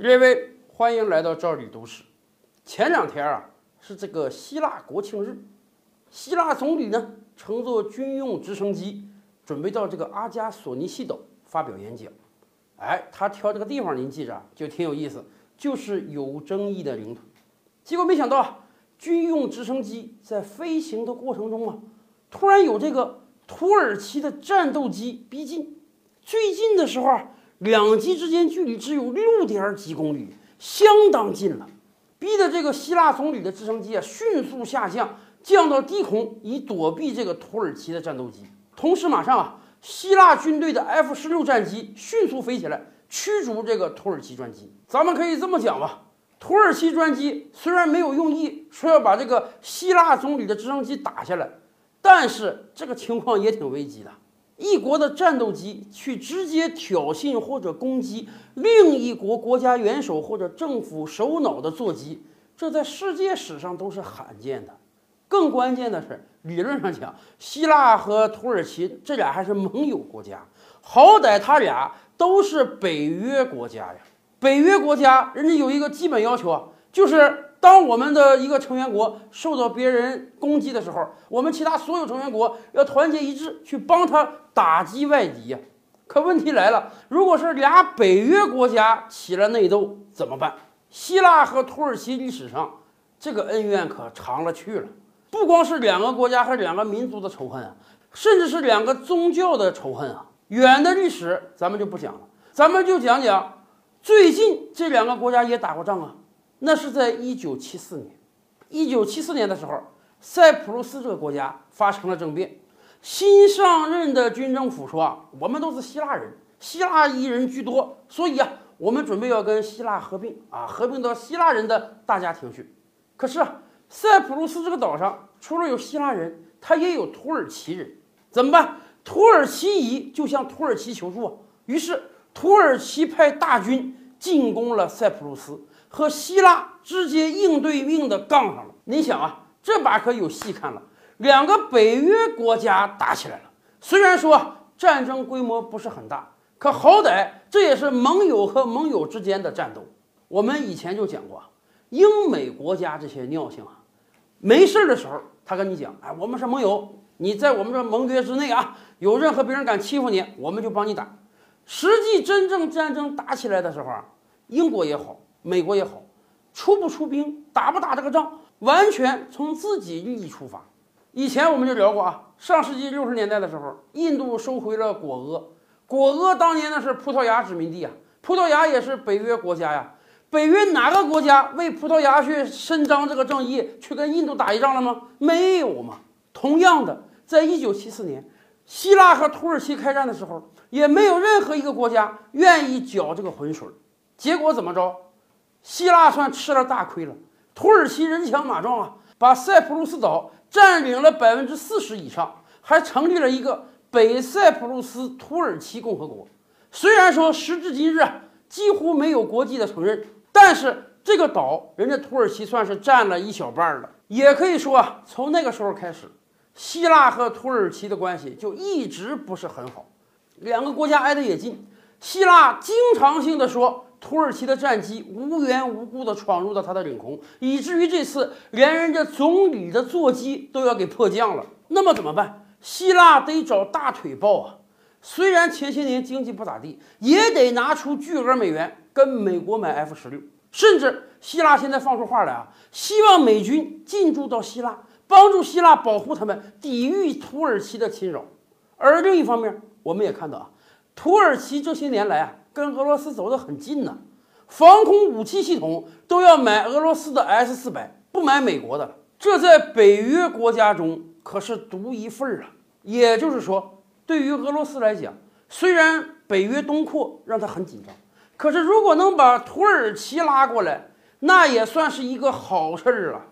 各位，欢迎来到赵李都市。前两天啊，是这个希腊国庆日，希腊总理呢乘坐军用直升机，准备到这个阿加索尼西岛发表演讲。哎，他挑这个地方，您记着就挺有意思，就是有争议的领土。结果没想到啊，军用直升机在飞行的过程中啊，突然有这个土耳其的战斗机逼近，最近的时候啊。两机之间距离只有六点几公里，相当近了，逼得这个希腊总理的直升机啊迅速下降，降到低空以躲避这个土耳其的战斗机。同时，马上啊，希腊军队的 F 十六战机迅速飞起来，驱逐这个土耳其专机。咱们可以这么讲吧，土耳其专机虽然没有用意说要把这个希腊总理的直升机打下来，但是这个情况也挺危急的。一国的战斗机去直接挑衅或者攻击另一国国家元首或者政府首脑的座机，这在世界史上都是罕见的。更关键的是，理论上讲，希腊和土耳其这俩还是盟友国家，好歹他俩都是北约国家呀。北约国家人家有一个基本要求啊，就是。当我们的一个成员国受到别人攻击的时候，我们其他所有成员国要团结一致去帮他打击外敌呀。可问题来了，如果是俩北约国家起了内斗怎么办？希腊和土耳其历史上这个恩怨可长了去了，不光是两个国家和两个民族的仇恨啊，甚至是两个宗教的仇恨啊。远的历史咱们就不讲了，咱们就讲讲最近这两个国家也打过仗啊。那是在一九七四年，一九七四年的时候，塞浦路斯这个国家发生了政变，新上任的军政府说啊，我们都是希腊人，希腊裔人居多，所以啊，我们准备要跟希腊合并啊，合并到希腊人的大家庭去。可是啊，塞浦路斯这个岛上除了有希腊人，他也有土耳其人，怎么办？土耳其裔就向土耳其求助啊，于是土耳其派大军进攻了塞浦路斯。和希腊直接硬对硬的杠上了。你想啊，这把可有戏看了，两个北约国家打起来了。虽然说战争规模不是很大，可好歹这也是盟友和盟友之间的战斗。我们以前就讲过，英美国家这些尿性啊，没事的时候他跟你讲，哎，我们是盟友，你在我们这盟约之内啊，有任何别人敢欺负你，我们就帮你打。实际真正战争打起来的时候啊，英国也好。美国也好，出不出兵，打不打这个仗，完全从自己利益出发。以前我们就聊过啊，上世纪六十年代的时候，印度收回了果阿，果阿当年那是葡萄牙殖民地啊，葡萄牙也是北约国家呀。北约哪个国家为葡萄牙去伸张这个正义，去跟印度打一仗了吗？没有嘛。同样的，在一九七四年，希腊和土耳其开战的时候，也没有任何一个国家愿意搅这个浑水。结果怎么着？希腊算吃了大亏了，土耳其人强马壮啊，把塞浦路斯岛占领了百分之四十以上，还成立了一个北塞浦路斯土耳其共和国。虽然说时至今日啊，几乎没有国际的承认，但是这个岛人家土耳其算是占了一小半了。也可以说啊，从那个时候开始，希腊和土耳其的关系就一直不是很好，两个国家挨得也近，希腊经常性的说。土耳其的战机无缘无故地闯入到他的领空，以至于这次连人家总理的座机都要给迫降了。那么怎么办？希腊得找大腿抱啊！虽然前些年经济不咋地，也得拿出巨额美元跟美国买 F 十六。甚至希腊现在放出话来啊，希望美军进驻到希腊，帮助希腊保护他们，抵御土耳其的侵扰。而另一方面，我们也看到啊，土耳其这些年来啊。跟俄罗斯走得很近呢，防空武器系统都要买俄罗斯的 S 四百，不买美国的。这在北约国家中可是独一份儿啊。也就是说，对于俄罗斯来讲，虽然北约东扩让他很紧张，可是如果能把土耳其拉过来，那也算是一个好事儿啊。